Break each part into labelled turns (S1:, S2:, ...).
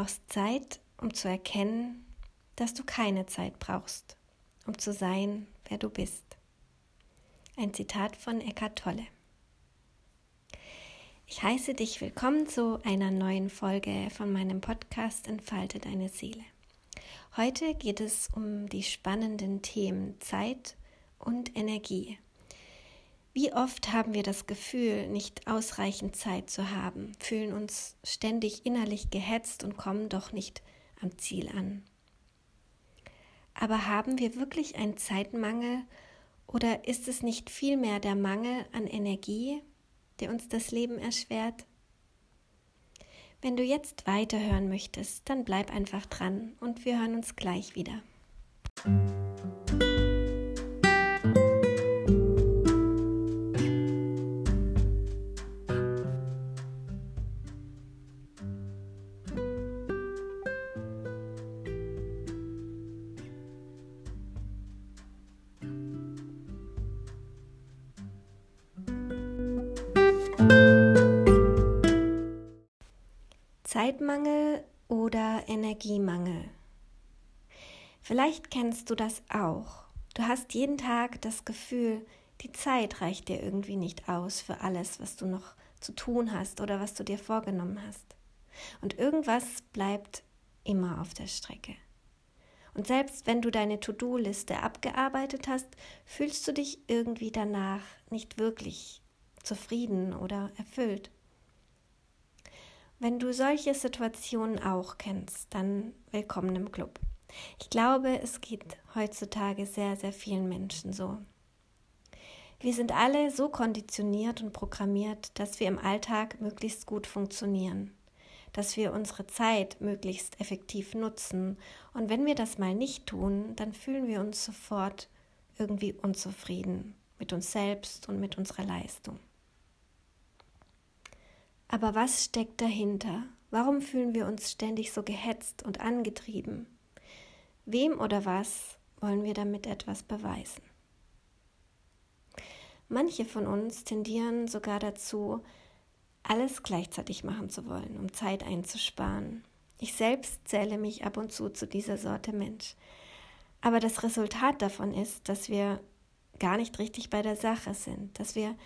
S1: brauchst Zeit, um zu erkennen, dass du keine Zeit brauchst, um zu sein, wer du bist. Ein Zitat von Eckhart Tolle. Ich heiße dich willkommen zu einer neuen Folge von meinem Podcast Entfalte deine Seele. Heute geht es um die spannenden Themen Zeit und Energie. Wie oft haben wir das Gefühl, nicht ausreichend Zeit zu haben, fühlen uns ständig innerlich gehetzt und kommen doch nicht am Ziel an. Aber haben wir wirklich einen Zeitmangel oder ist es nicht vielmehr der Mangel an Energie, der uns das Leben erschwert? Wenn du jetzt weiterhören möchtest, dann bleib einfach dran und wir hören uns gleich wieder. Zeitmangel oder Energiemangel. Vielleicht kennst du das auch. Du hast jeden Tag das Gefühl, die Zeit reicht dir irgendwie nicht aus für alles, was du noch zu tun hast oder was du dir vorgenommen hast. Und irgendwas bleibt immer auf der Strecke. Und selbst wenn du deine To-Do-Liste abgearbeitet hast, fühlst du dich irgendwie danach nicht wirklich zufrieden oder erfüllt. Wenn du solche Situationen auch kennst, dann willkommen im Club. Ich glaube, es geht heutzutage sehr, sehr vielen Menschen so. Wir sind alle so konditioniert und programmiert, dass wir im Alltag möglichst gut funktionieren, dass wir unsere Zeit möglichst effektiv nutzen. Und wenn wir das mal nicht tun, dann fühlen wir uns sofort irgendwie unzufrieden mit uns selbst und mit unserer Leistung. Aber was steckt dahinter? Warum fühlen wir uns ständig so gehetzt und angetrieben? Wem oder was wollen wir damit etwas beweisen? Manche von uns tendieren sogar dazu, alles gleichzeitig machen zu wollen, um Zeit einzusparen. Ich selbst zähle mich ab und zu zu dieser Sorte Mensch. Aber das Resultat davon ist, dass wir gar nicht richtig bei der Sache sind, dass wir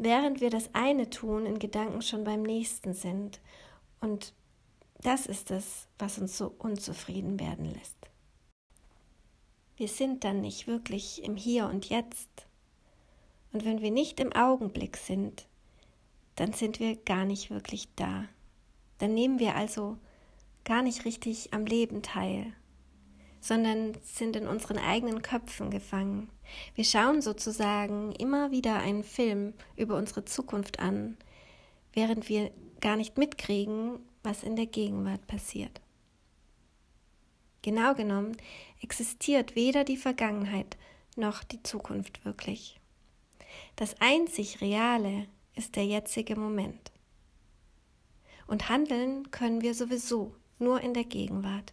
S1: während wir das eine tun, in Gedanken schon beim nächsten sind. Und das ist es, was uns so unzufrieden werden lässt. Wir sind dann nicht wirklich im Hier und Jetzt. Und wenn wir nicht im Augenblick sind, dann sind wir gar nicht wirklich da. Dann nehmen wir also gar nicht richtig am Leben teil sondern sind in unseren eigenen Köpfen gefangen. Wir schauen sozusagen immer wieder einen Film über unsere Zukunft an, während wir gar nicht mitkriegen, was in der Gegenwart passiert. Genau genommen existiert weder die Vergangenheit noch die Zukunft wirklich. Das einzig Reale ist der jetzige Moment. Und handeln können wir sowieso nur in der Gegenwart.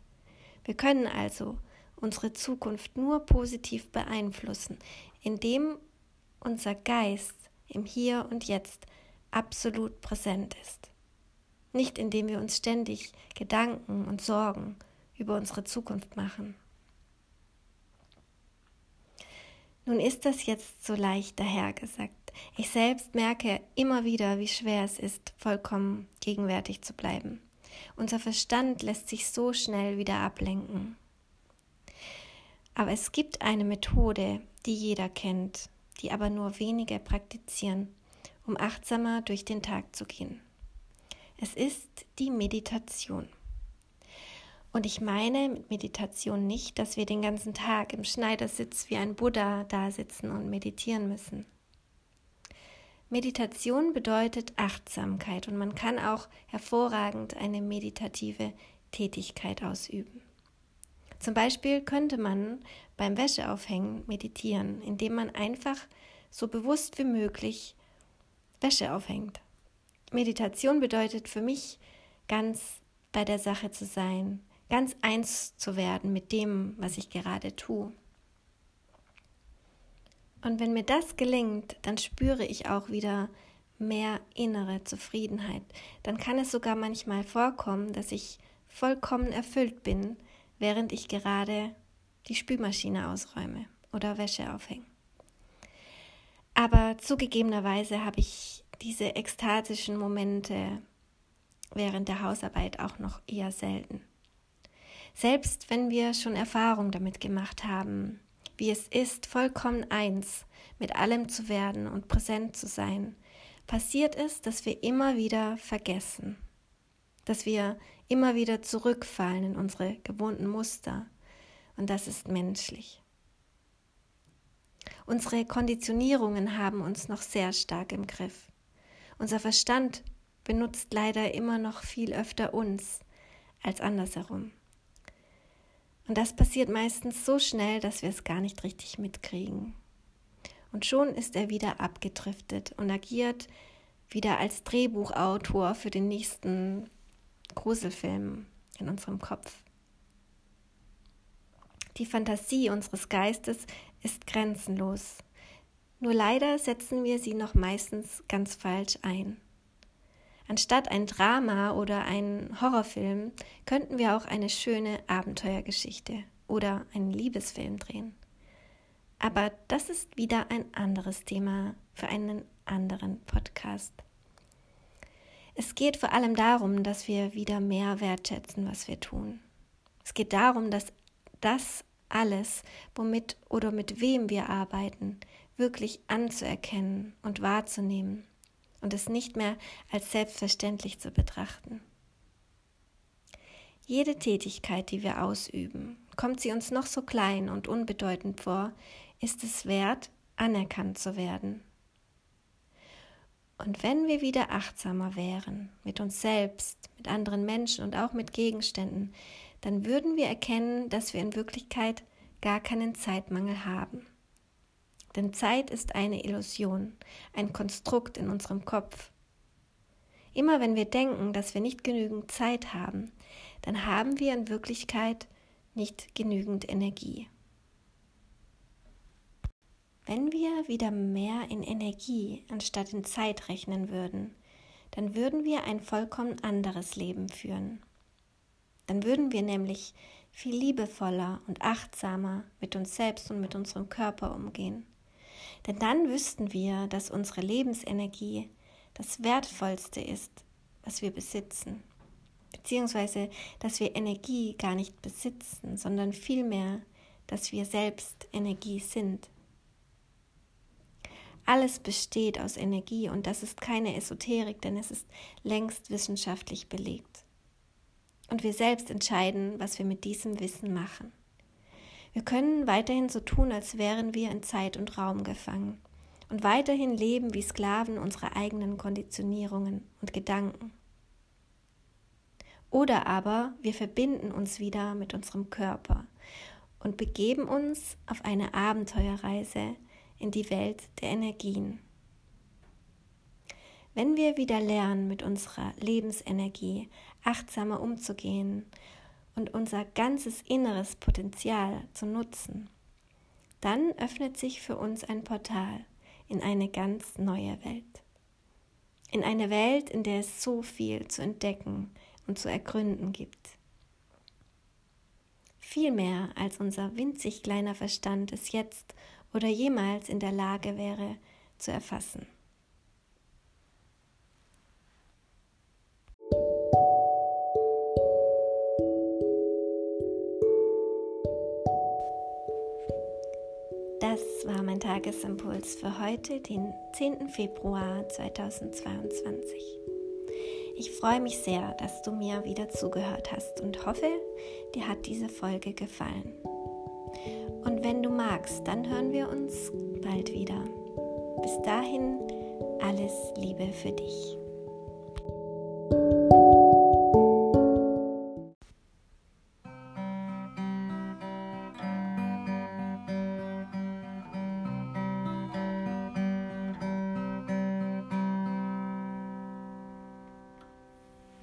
S1: Wir können also unsere Zukunft nur positiv beeinflussen, indem unser Geist im Hier und Jetzt absolut präsent ist. Nicht indem wir uns ständig Gedanken und Sorgen über unsere Zukunft machen. Nun ist das jetzt so leicht dahergesagt. Ich selbst merke immer wieder, wie schwer es ist, vollkommen gegenwärtig zu bleiben. Unser Verstand lässt sich so schnell wieder ablenken. Aber es gibt eine Methode, die jeder kennt, die aber nur wenige praktizieren, um achtsamer durch den Tag zu gehen. Es ist die Meditation. Und ich meine mit Meditation nicht, dass wir den ganzen Tag im Schneidersitz wie ein Buddha da sitzen und meditieren müssen. Meditation bedeutet Achtsamkeit und man kann auch hervorragend eine meditative Tätigkeit ausüben. Zum Beispiel könnte man beim Wäscheaufhängen meditieren, indem man einfach so bewusst wie möglich Wäsche aufhängt. Meditation bedeutet für mich ganz bei der Sache zu sein, ganz eins zu werden mit dem, was ich gerade tue. Und wenn mir das gelingt, dann spüre ich auch wieder mehr innere Zufriedenheit. Dann kann es sogar manchmal vorkommen, dass ich vollkommen erfüllt bin, während ich gerade die Spülmaschine ausräume oder Wäsche aufhänge. Aber zugegebenerweise habe ich diese ekstatischen Momente während der Hausarbeit auch noch eher selten. Selbst wenn wir schon Erfahrung damit gemacht haben, wie es ist, vollkommen eins mit allem zu werden und präsent zu sein, passiert es, dass wir immer wieder vergessen, dass wir immer wieder zurückfallen in unsere gewohnten Muster. Und das ist menschlich. Unsere Konditionierungen haben uns noch sehr stark im Griff. Unser Verstand benutzt leider immer noch viel öfter uns als andersherum. Und das passiert meistens so schnell, dass wir es gar nicht richtig mitkriegen. Und schon ist er wieder abgedriftet und agiert wieder als Drehbuchautor für den nächsten Gruselfilm in unserem Kopf. Die Fantasie unseres Geistes ist grenzenlos. Nur leider setzen wir sie noch meistens ganz falsch ein. Anstatt ein Drama oder ein Horrorfilm könnten wir auch eine schöne Abenteuergeschichte oder einen Liebesfilm drehen. Aber das ist wieder ein anderes Thema für einen anderen Podcast. Es geht vor allem darum, dass wir wieder mehr wertschätzen, was wir tun. Es geht darum, dass das alles, womit oder mit wem wir arbeiten, wirklich anzuerkennen und wahrzunehmen und es nicht mehr als selbstverständlich zu betrachten. Jede Tätigkeit, die wir ausüben, kommt sie uns noch so klein und unbedeutend vor, ist es wert, anerkannt zu werden. Und wenn wir wieder achtsamer wären mit uns selbst, mit anderen Menschen und auch mit Gegenständen, dann würden wir erkennen, dass wir in Wirklichkeit gar keinen Zeitmangel haben. Denn Zeit ist eine Illusion, ein Konstrukt in unserem Kopf. Immer wenn wir denken, dass wir nicht genügend Zeit haben, dann haben wir in Wirklichkeit nicht genügend Energie. Wenn wir wieder mehr in Energie anstatt in Zeit rechnen würden, dann würden wir ein vollkommen anderes Leben führen. Dann würden wir nämlich viel liebevoller und achtsamer mit uns selbst und mit unserem Körper umgehen. Denn dann wüssten wir, dass unsere Lebensenergie das Wertvollste ist, was wir besitzen. Beziehungsweise, dass wir Energie gar nicht besitzen, sondern vielmehr, dass wir selbst Energie sind. Alles besteht aus Energie und das ist keine Esoterik, denn es ist längst wissenschaftlich belegt. Und wir selbst entscheiden, was wir mit diesem Wissen machen. Wir können weiterhin so tun, als wären wir in Zeit und Raum gefangen und weiterhin leben wie Sklaven unserer eigenen Konditionierungen und Gedanken. Oder aber wir verbinden uns wieder mit unserem Körper und begeben uns auf eine Abenteuerreise, in die Welt der Energien. Wenn wir wieder lernen, mit unserer Lebensenergie achtsamer umzugehen und unser ganzes inneres Potenzial zu nutzen, dann öffnet sich für uns ein Portal in eine ganz neue Welt. In eine Welt, in der es so viel zu entdecken und zu ergründen gibt. Viel mehr als unser winzig kleiner Verstand es jetzt oder jemals in der Lage wäre zu erfassen. Mein Tagesimpuls für heute, den 10. Februar 2022. Ich freue mich sehr, dass du mir wieder zugehört hast und hoffe, dir hat diese Folge gefallen. Und wenn du magst, dann hören wir uns bald wieder. Bis dahin, alles Liebe für dich.